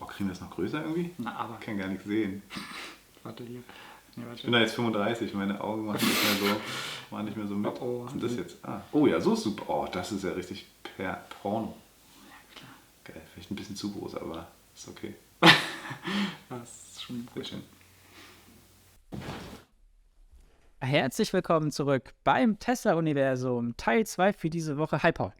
Oh, kriegen wir das noch größer irgendwie? Na, aber. Ich kann gar nichts sehen. Warte hier. Nee, warte. Ich bin da jetzt 35, meine Augen machen nicht mehr so, machen nicht mehr so mit. Oh, oh. Was ist das jetzt? Ah. Oh ja, so ist super. Oh, das ist ja richtig per Porno. Geil, vielleicht ein bisschen zu groß, aber ist okay. Das ist schon Sehr schön. Herzlich willkommen zurück beim Tesla-Universum, Teil 2 für diese Woche. Hi Paul.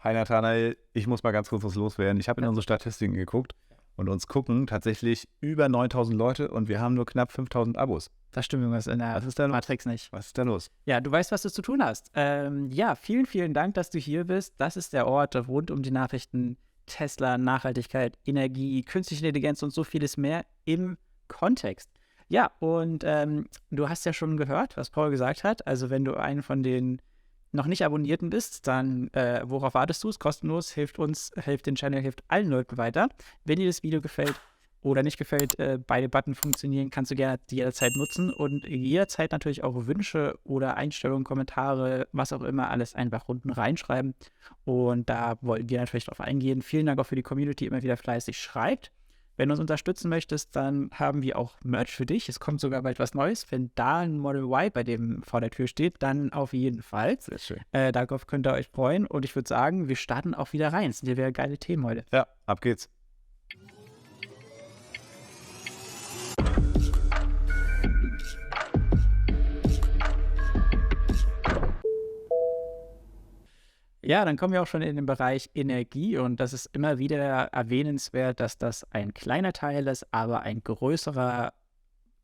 Hi Nathanael, ich muss mal ganz kurz was loswerden. Ich habe in Ja. unsere Statistiken geguckt und uns gucken tatsächlich über 9000 Leute und wir haben nur knapp 5000 Abos. Da stimmt irgendwas in der Was ist da los? Matrix nicht. Was ist da los? Ja, du weißt, was du zu tun hast. Ähm, ja, vielen, vielen Dank, dass du hier bist. Das ist der Ort rund um die Nachrichten Tesla, Nachhaltigkeit, Energie, künstliche Intelligenz und so vieles mehr im Kontext. Ja, und ähm, du hast ja schon gehört, was Paul gesagt hat. Also wenn du einen von den noch nicht Abonnierten bist, dann äh, worauf wartest du? Ist kostenlos, hilft uns, hilft den Channel, hilft allen Leuten weiter. Wenn dir das Video gefällt oder nicht gefällt, äh, beide Button funktionieren, kannst du gerne jederzeit nutzen und jederzeit natürlich auch Wünsche oder Einstellungen, Kommentare, was auch immer, alles einfach unten reinschreiben. Und da wollen wir natürlich drauf eingehen. Vielen Dank auch für die Community, immer wieder fleißig schreibt. Wenn du uns unterstützen möchtest, dann haben wir auch Merch für dich. Es kommt sogar bald was Neues. Wenn da ein Model Y bei dem vor der Tür steht, dann auf jeden Fall. Sehr schön. Äh, darauf könnt ihr euch freuen. Und ich würde sagen, wir starten auch wieder rein. Es sind ja wieder geile Themen heute. Ja, ab geht's. Ja, dann kommen wir auch schon in den Bereich Energie und das ist immer wieder erwähnenswert, dass das ein kleiner Teil ist, aber ein größerer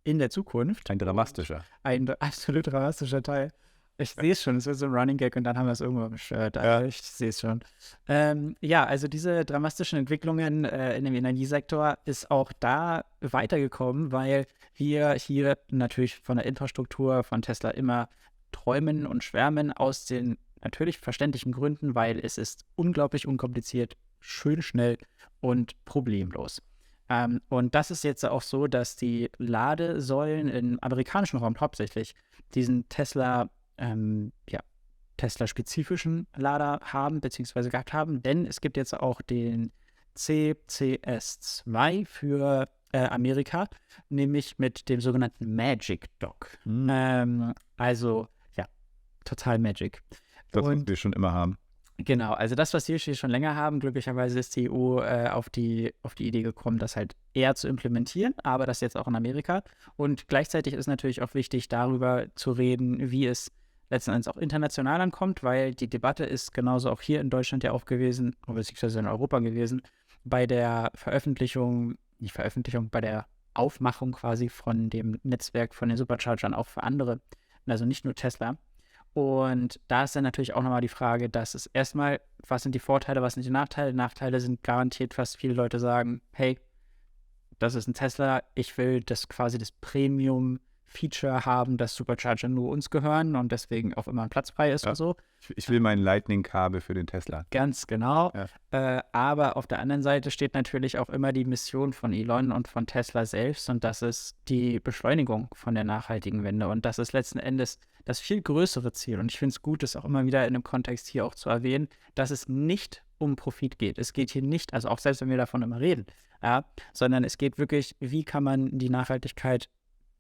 in der Zukunft. Ein dramatischer. Ein absolut dramatischer Teil. Ich sehe es schon, es wird so ein Running Gag und dann haben wir es irgendwo im Shirt. Also Ja. Ich sehe es schon. Ähm, ja, also diese dramatischen Entwicklungen äh, in dem Energiesektor ist auch da weitergekommen, weil wir hier natürlich von der Infrastruktur von Tesla immer träumen und schwärmen aus den natürlich verständlichen Gründen, weil es ist unglaublich unkompliziert, schön schnell und problemlos. Ähm, und das ist jetzt auch so, dass die Ladesäulen im amerikanischen Raum hauptsächlich diesen Tesla, ähm, ja, Tesla-spezifischen Lader haben, beziehungsweise gehabt haben, denn es gibt jetzt auch den CCS2 für äh, Amerika, nämlich mit dem sogenannten Magic Dock. Hm, Ähm, also, ja, total Magic. Das, was und- wir schon immer haben. Genau, also das, was wir schon länger haben, glücklicherweise ist die EU äh, auf, die, auf die Idee gekommen, das halt eher zu implementieren, aber das jetzt auch in Amerika. Und gleichzeitig ist natürlich auch wichtig, darüber zu reden, wie es letzten Endes auch international ankommt, weil die Debatte ist genauso auch hier in Deutschland ja auch gewesen, beziehungsweise in Europa gewesen, bei der Veröffentlichung, nicht Veröffentlichung, bei der Aufmachung quasi von dem Netzwerk von den Superchargern auch für andere, also nicht nur Tesla. Und da ist dann natürlich auch nochmal die Frage, dass es erstmal, was sind die Vorteile, was sind die Nachteile? Nachteile sind garantiert, fast viele Leute sagen, hey, das ist ein Tesla, ich will das quasi das Premium-Feature haben, dass Supercharger nur uns gehören und deswegen auch immer ein Platz frei ist Ja. und so. Ich, ich will mein Lightning-Kabel für den Tesla. Ganz genau. Ja. Äh, aber auf der anderen Seite steht natürlich auch immer die Mission von Elon und von Tesla selbst und das ist die Beschleunigung von der nachhaltigen Wende. Und das ist letzten Endes das viel größere Ziel. Und ich finde es gut, das auch immer wieder in dem Kontext hier auch zu erwähnen, dass es nicht um Profit geht. Es geht hier nicht, also auch selbst wenn wir davon immer reden, ja, sondern es geht wirklich, wie kann man die Nachhaltigkeit,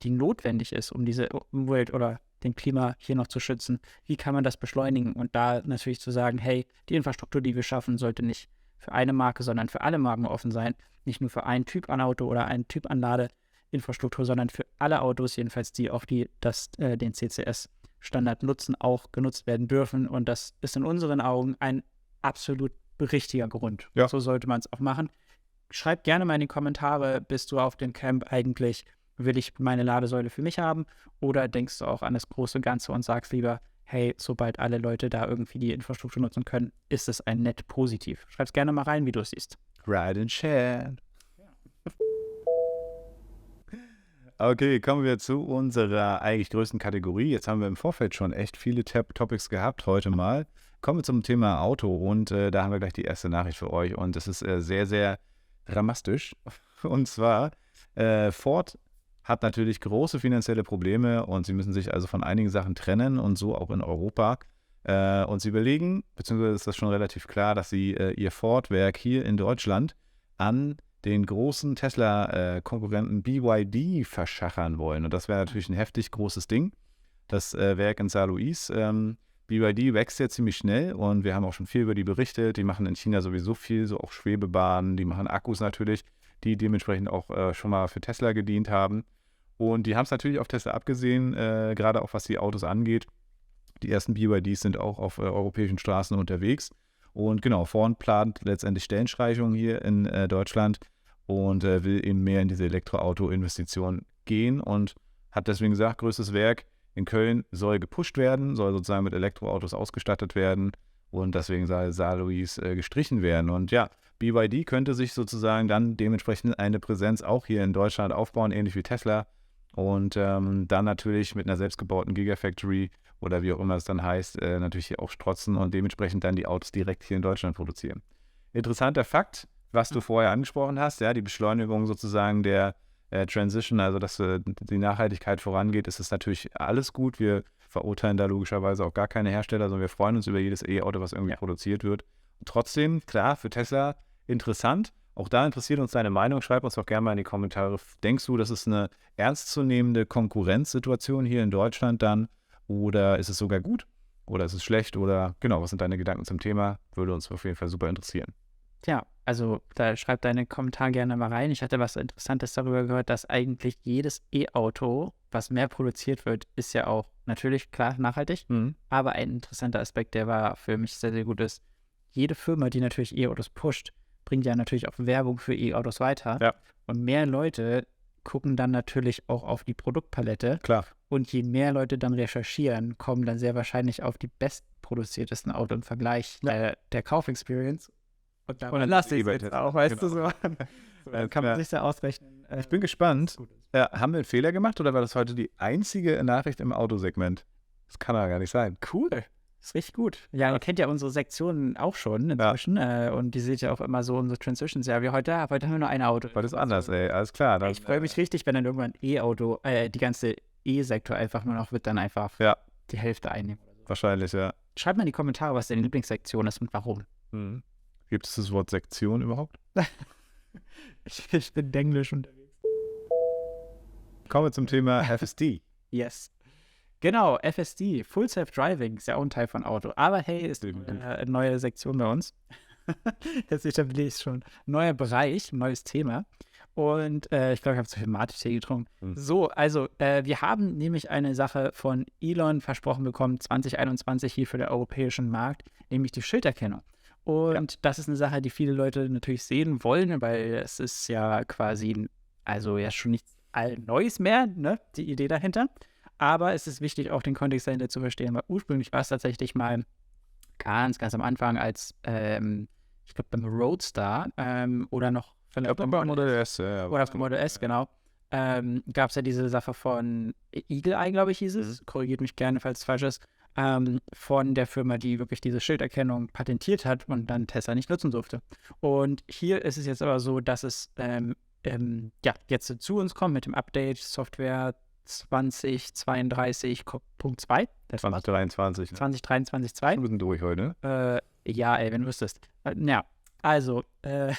die notwendig ist, um diese Umwelt oder den Klima hier noch zu schützen, wie kann man das beschleunigen? Und da natürlich zu sagen, hey, die Infrastruktur, die wir schaffen, sollte nicht für eine Marke, sondern für alle Marken offen sein. Nicht nur für einen Typ an Auto oder einen Typ an Ladeinfrastruktur, sondern für alle Autos, jedenfalls die auf die das, äh, den CCS-Standard nutzen, auch genutzt werden dürfen. Und das ist in unseren Augen ein absolut richtiger Grund. Ja. So sollte man es auch machen. Schreib gerne mal in die Kommentare, bist du auf dem Camp eigentlich, will ich meine Ladesäule für mich haben? Oder denkst du auch an das große Ganze und sagst lieber, hey, sobald alle Leute da irgendwie die Infrastruktur nutzen können, ist es ein net positiv. Schreib's gerne mal rein, wie du es siehst. Ride and share. Okay, kommen wir zu unserer eigentlich größten Kategorie. Jetzt haben wir im Vorfeld schon echt viele Tab Topics gehabt heute mal. Kommen wir zum Thema Auto und äh, da haben wir gleich die erste Nachricht für euch und es ist äh, sehr, sehr dramatisch. Und zwar, äh, Ford hat natürlich große finanzielle Probleme und sie müssen sich also von einigen Sachen trennen und so auch in Europa. Äh, und sie überlegen, beziehungsweise ist das schon relativ klar, dass sie äh, ihr Ford-Werk hier in Deutschland an den großen Tesla-Konkurrenten BYD verschachern wollen. Und das wäre natürlich ein heftig großes Ding. Das äh, Werk in Saint Louis. Ähm, BYD wächst ja ziemlich schnell und wir haben auch schon viel über die berichtet. Die machen in China sowieso viel, so auch Schwebebahnen, die machen Akkus natürlich, die dementsprechend auch äh, schon mal für Tesla gedient haben. Und die haben es natürlich auf Tesla abgesehen, äh, gerade auch was die Autos angeht. Die ersten BYDs sind auch auf äh, europäischen Straßen unterwegs. Und genau, Ford plant letztendlich Stellenstreichungen hier in äh, Deutschland und äh, will eben mehr in diese Elektroauto-Investition gehen und hat deswegen gesagt, größtes Werk in Köln soll gepusht werden, soll sozusagen mit Elektroautos ausgestattet werden und deswegen soll Saarlouis äh, gestrichen werden. Und ja, BYD könnte sich sozusagen dann dementsprechend eine Präsenz auch hier in Deutschland aufbauen, ähnlich wie Tesla. Und ähm, dann natürlich mit einer selbstgebauten Gigafactory oder wie auch immer es dann heißt, äh, natürlich hier auch strotzen und dementsprechend dann die Autos direkt hier in Deutschland produzieren. Interessanter Fakt, was du vorher angesprochen hast, ja, die Beschleunigung sozusagen der äh, Transition, also dass äh, die Nachhaltigkeit vorangeht, ist es natürlich alles gut. Wir verurteilen da logischerweise auch gar keine Hersteller, sondern wir freuen uns über jedes E-Auto, was irgendwie produziert wird. Und trotzdem, klar, für Tesla interessant. Auch da interessiert uns deine Meinung. Schreib uns doch gerne mal in die Kommentare. Denkst du, das ist eine ernstzunehmende Konkurrenzsituation hier in Deutschland dann? Oder ist es sogar gut? Oder ist es schlecht? Oder genau, was sind deine Gedanken zum Thema? Würde uns auf jeden Fall super interessieren. Tja, also da schreib deine Kommentare gerne mal rein. Ich hatte was Interessantes darüber gehört, dass eigentlich jedes E-Auto, was mehr produziert wird, ist ja auch natürlich klar nachhaltig. Mhm. Aber ein interessanter Aspekt, der war für mich sehr, sehr gut ist, jede Firma, die natürlich E-Autos pusht, bringt ja natürlich auch Werbung für E-Autos weiter. Ja. Und mehr Leute gucken dann natürlich auch auf die Produktpalette. Klar. Und je mehr Leute dann recherchieren, kommen dann sehr wahrscheinlich auf die bestproduziertesten Autos im Vergleich ja. der, der Kaufexperience und dann, und dann lass ich es auch, weißt genau. du so. so dann kann man ja. sich da ausrechnen. Äh, ich bin gespannt. Ja, haben wir einen Fehler gemacht oder war das heute die einzige Nachricht im Autosegment? Das kann ja gar nicht sein. Cool. Ist richtig gut. Ja, ihr kennt ja unsere Sektionen auch schon inzwischen. Ja. Äh, und die seht ja auch immer so unsere Transitions. Ja, wie heute, heute haben wir nur ein Auto. Heute ist anders, ey. Alles klar. ich freue mich richtig, wenn dann irgendwann E-Auto, äh, die ganze E-Sektor einfach nur noch wird dann einfach ja. die Hälfte einnehmen. Wahrscheinlich, ja. Schreibt mal in die Kommentare, was deine Lieblingssektion ist und warum. Mhm. Gibt es das Wort Sektion überhaupt? ich, ich bin Denglisch unterwegs. Kommen wir zum Thema FSD. yes. Genau, FSD, Full Self Driving, ist ja auch ein Teil von Auto. Aber hey, ist eine neue Sektion bei uns. Jetzt etabliere ich es schon. Neuer Bereich, neues Thema. Und äh, ich glaube, ich habe zu viel Mate-Tee getrunken. Hm. So, also äh, wir haben nämlich eine Sache von Elon versprochen bekommen, 2021 hier für den europäischen Markt, nämlich die Schilderkennung. Und ja. das ist eine Sache, die viele Leute natürlich sehen wollen, weil es ist ja quasi, also ja schon nichts Neues mehr, ne, die Idee dahinter. Aber es ist wichtig, auch den Kontext dahinter zu verstehen, weil ursprünglich war es tatsächlich mal ganz, ganz am Anfang als, ähm, ich glaube, beim Roadstar ähm, oder noch vielleicht beim Model S. Ja, oder beim Model S, genau. Ähm, Gab es ja diese Sache von Eagle Eye, glaube ich, hieß es. Mhm. Korrigiert mich gerne, falls es falsch ist ähm, von der Firma, die wirklich diese Schilderkennung patentiert hat und dann Tesla nicht nutzen durfte. Und hier ist es jetzt aber so, dass es ähm, ähm, ja, jetzt zu uns kommt mit dem Update Software 2032.2. 2023. Ne? 2023 2. Wir sind durch heute. Äh, ja, ey, wenn du wüsstest. Äh, ja, also, äh,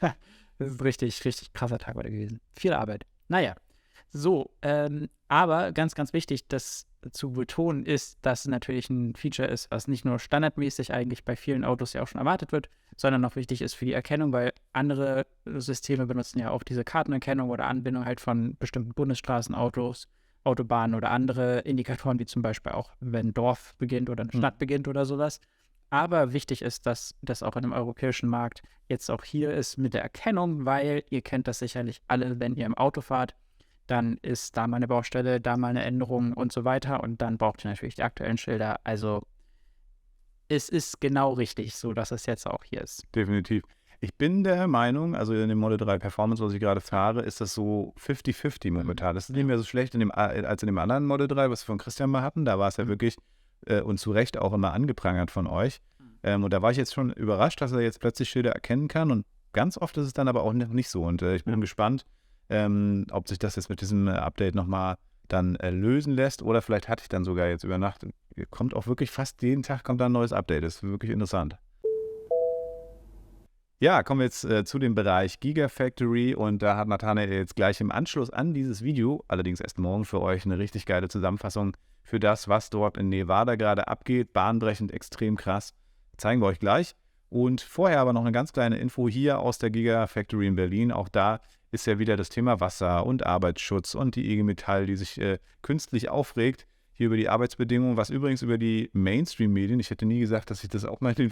das ist ein richtig, richtig krasser Tag heute gewesen. Viel Arbeit. Naja, so, ähm, aber ganz, ganz wichtig, das zu betonen ist, dass es natürlich ein Feature ist, was nicht nur standardmäßig eigentlich bei vielen Autos ja auch schon erwartet wird, sondern auch wichtig ist für die Erkennung, weil andere Systeme benutzen ja auch diese Kartenerkennung oder Anbindung halt von bestimmten Bundesstraßenautos, Autobahnen oder andere Indikatoren, wie zum Beispiel auch, wenn ein Dorf beginnt oder eine hm. Stadt mhm. beginnt oder sowas. Aber wichtig ist, dass das auch in dem europäischen Markt jetzt auch hier ist mit der Erkennung, weil ihr kennt das sicherlich alle, wenn ihr im Auto fahrt dann ist da mal eine Baustelle, da mal eine Änderung und so weiter. Und dann braucht ihr natürlich die aktuellen Schilder. Also es ist genau richtig, so dass es jetzt auch hier ist. Definitiv. Ich bin der Meinung, also in dem Model 3 Performance, was ich gerade fahre, ist das so 50-50 mhm. momentan. Das ist nicht mehr so schlecht in dem, als in dem anderen Model 3, was wir von Christian mal hatten. Da war es ja wirklich äh, und zu Recht auch immer angeprangert von euch. Mhm. Ähm, und da war ich jetzt schon überrascht, dass er jetzt plötzlich Schilder erkennen kann. Und ganz oft ist es dann aber auch nicht so. Und äh, ich bin gespannt, ähm, ob sich das jetzt mit diesem äh, Update nochmal dann äh, lösen lässt oder vielleicht hatte ich dann sogar jetzt über Nacht, kommt auch wirklich fast jeden Tag kommt da ein neues Update. Das ist wirklich interessant. Ja, kommen wir jetzt äh, zu dem Bereich Gigafactory und da hat Nathanael jetzt gleich im Anschluss an dieses Video, allerdings erst morgen für euch, eine richtig geile Zusammenfassung für das, was dort in Nevada gerade abgeht. Bahnbrechend, extrem krass. Zeigen wir euch gleich. Und vorher aber noch eine ganz kleine Info hier aus der Gigafactory in Berlin. Auch da ist ja wieder das Thema Wasser und Arbeitsschutz und die IG Metall, die sich äh, künstlich aufregt hier über die Arbeitsbedingungen, was übrigens über die Mainstream-Medien, ich hätte nie gesagt, dass ich das auch mal in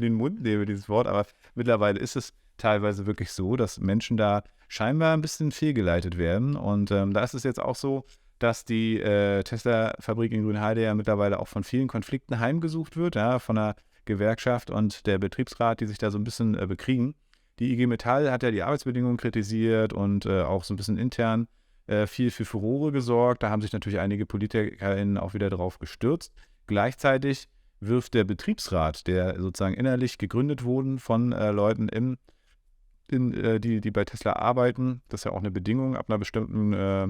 den, Mund nehme, dieses Wort, aber mittlerweile ist es teilweise wirklich so, dass Menschen da scheinbar ein bisschen fehlgeleitet werden. Und ähm, da ist es jetzt auch so, dass die äh, Tesla-Fabrik in Grünheide ja mittlerweile auch von vielen Konflikten heimgesucht wird, ja, von der Gewerkschaft und der Betriebsrat, die sich da so ein bisschen äh, bekriegen. Die IG Metall hat ja die Arbeitsbedingungen kritisiert und äh, auch so ein bisschen intern äh, viel für Furore gesorgt. Da haben sich natürlich einige PolitikerInnen auch wieder drauf gestürzt. Gleichzeitig wirft der Betriebsrat, der sozusagen innerlich gegründet wurden von äh, Leuten, im, in, äh, die, die bei Tesla arbeiten, das ist ja auch eine Bedingung, ab einer bestimmten äh,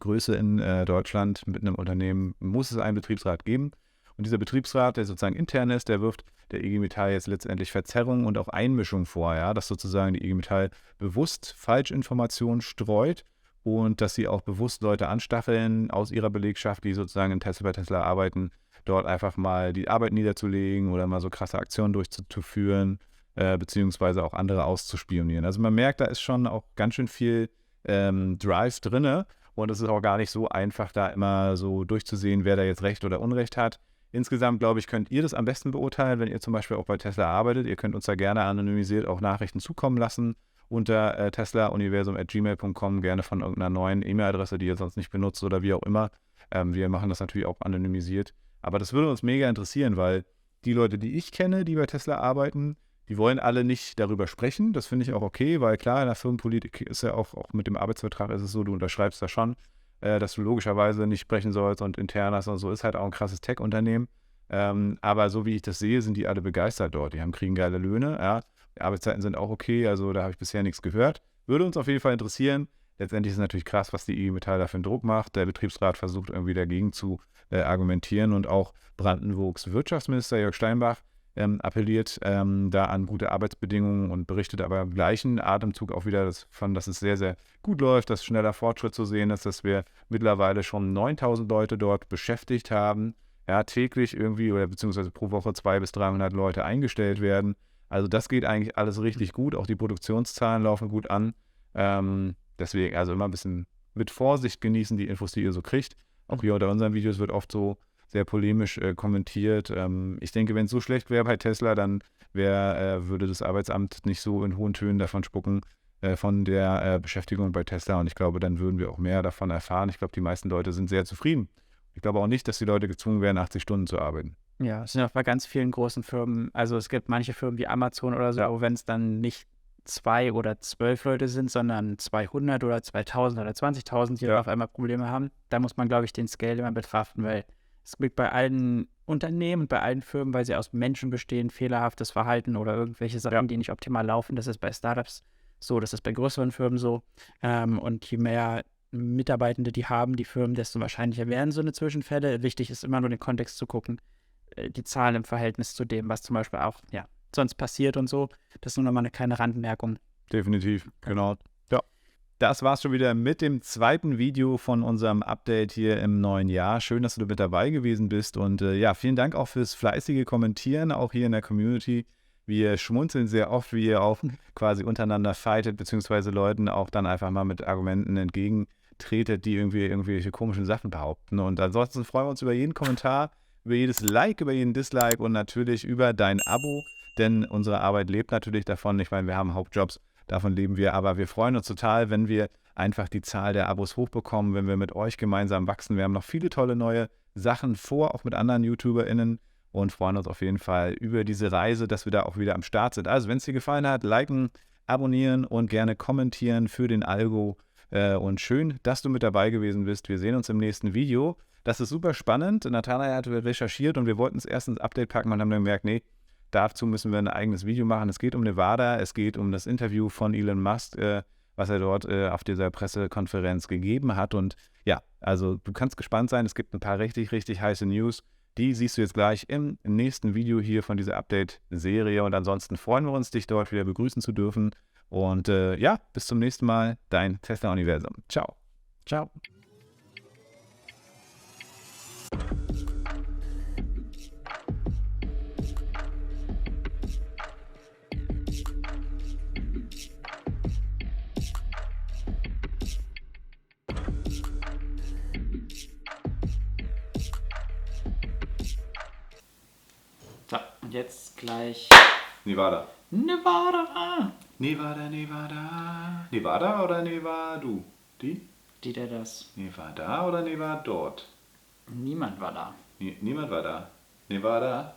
Größe in äh, Deutschland mit einem Unternehmen muss es einen Betriebsrat geben. Und dieser Betriebsrat, der sozusagen intern ist, der wirft der IG Metall jetzt letztendlich Verzerrung und auch Einmischung vor, ja, dass sozusagen die IG Metall bewusst Falschinformationen streut und dass sie auch bewusst Leute anstacheln aus ihrer Belegschaft, die sozusagen in Tesla bei Tesla arbeiten, dort einfach mal die Arbeit niederzulegen oder mal so krasse Aktionen durchzuführen, äh, beziehungsweise auch andere auszuspionieren. Also man merkt, da ist schon auch ganz schön viel ähm, Drive drinne und es ist auch gar nicht so einfach, da immer so durchzusehen, wer da jetzt Recht oder Unrecht hat. Insgesamt, glaube ich, könnt ihr das am besten beurteilen, wenn ihr zum Beispiel auch bei Tesla arbeitet. Ihr könnt uns da gerne anonymisiert auch Nachrichten zukommen lassen unter äh, teslauniversum.gmail.com, gerne von irgendeiner neuen E-Mail-Adresse, die ihr sonst nicht benutzt oder wie auch immer. Ähm, wir machen das natürlich auch anonymisiert. Aber das würde uns mega interessieren, weil die Leute, die ich kenne, die bei Tesla arbeiten, die wollen alle nicht darüber sprechen. Das finde ich auch okay, weil klar, in der Firmenpolitik ist ja auch, auch mit dem Arbeitsvertrag ist es so, du unterschreibst da schon, äh, dass du logischerweise nicht sprechen sollst und intern hast und so ist halt auch ein krasses Tech-Unternehmen. Ähm, aber so wie ich das sehe, sind die alle begeistert dort. Die haben, kriegen geile Löhne, ja. Die Arbeitszeiten sind auch okay, also da habe ich bisher nichts gehört. Würde uns auf jeden Fall interessieren. Letztendlich ist es natürlich krass, was die IG Metall da für einen Druck macht. Der Betriebsrat versucht irgendwie dagegen zu äh, argumentieren und auch Brandenburgs Wirtschaftsminister Jörg Steinbach ähm, appelliert ähm, da an gute Arbeitsbedingungen und berichtet aber im gleichen Atemzug auch wieder davon, dass es sehr, sehr gut läuft, dass schneller Fortschritt zu sehen ist, dass wir mittlerweile schon 9000 Leute dort beschäftigt haben, ja, täglich irgendwie oder beziehungsweise pro Woche 200 bis 300 Leute eingestellt werden. Also das geht eigentlich alles richtig gut. Auch die Produktionszahlen laufen gut an. Ähm, deswegen also immer ein bisschen mit Vorsicht genießen die Infos, die ihr so kriegt. Auch hier unter unseren Videos wird oft so sehr polemisch äh, kommentiert. Ähm, ich denke, wenn es so schlecht wäre bei Tesla, dann wär, äh, würde das Arbeitsamt nicht so in hohen Tönen davon spucken, äh, von der äh, Beschäftigung bei Tesla. Und ich glaube, dann würden wir auch mehr davon erfahren. Ich glaube, die meisten Leute sind sehr zufrieden. Ich glaube auch nicht, dass die Leute gezwungen wären, 80 Stunden zu arbeiten. Ja, es sind auch bei ganz vielen großen Firmen. Also es gibt manche Firmen wie Amazon oder so, ja. wenn es dann nicht zwei oder zwölf Leute sind, sondern 200 oder 2000 oder 20.000, die ja. auf einmal Probleme haben, da muss man, glaube ich, den Scale immer betrachten, weil es gibt bei allen Unternehmen und bei allen Firmen, weil sie aus Menschen bestehen, fehlerhaftes Verhalten oder irgendwelche Sachen, ja. die nicht optimal laufen. Das ist bei Startups so, das ist bei größeren Firmen so. Ähm, und je mehr Mitarbeitende die haben, die Firmen, desto wahrscheinlicher werden so eine Zwischenfälle. Wichtig ist immer nur den Kontext zu gucken. Äh, die Zahlen im Verhältnis zu dem, was zum Beispiel auch ja, sonst passiert und so. Das ist nur nochmal eine kleine Randmerkung. Definitiv, genau. Das war's schon wieder mit dem zweiten Video von unserem Update hier im neuen Jahr. Schön, dass du mit dabei gewesen bist. Und äh, ja, vielen Dank auch fürs fleißige Kommentieren, auch hier in der Community. Wir schmunzeln sehr oft, wie ihr auch quasi untereinander fightet, beziehungsweise Leuten auch dann einfach mal mit Argumenten entgegentretet, die irgendwie irgendwelche komischen Sachen behaupten. Und ansonsten freuen wir uns über jeden Kommentar über jedes Like, über jeden Dislike und natürlich über dein Abo, denn unsere Arbeit lebt natürlich davon. Ich meine, wir haben Hauptjobs, davon leben wir, aber wir freuen uns total, wenn wir einfach die Zahl der Abos hochbekommen, wenn wir mit euch gemeinsam wachsen. Wir haben noch viele tolle neue Sachen vor, auch mit anderen YouTuberInnen und freuen uns auf jeden Fall über diese Reise, dass wir da auch wieder am Start sind. Also, wenn es dir gefallen hat, liken, abonnieren und gerne kommentieren für den Algo. Äh, und schön, dass du mit dabei gewesen bist. Wir sehen uns im nächsten Video. Das ist super spannend. Nathanael hat recherchiert und wir wollten es erst ins Update packen und haben dann gemerkt, nee, dazu müssen wir ein eigenes Video machen. Es geht um Nevada, es geht um das Interview von Elon Musk, äh, was er dort äh, auf dieser Pressekonferenz gegeben hat. Und ja, also du kannst gespannt sein. Es gibt ein paar richtig, richtig heiße News. Die siehst du jetzt gleich im nächsten Video hier von dieser Update-Serie. Und ansonsten freuen wir uns, dich dort wieder begrüßen zu dürfen. Und äh, ja, bis zum nächsten Mal, dein Tesla-Universum. Ciao. Ciao. Und jetzt gleich Nevada. Nevada. Nevada, Nevada. Nevada oder Nevadu? Die? Die, der das. Nevada oder Nevada dort? Niemand war da. Nie, niemand war da. Nevada.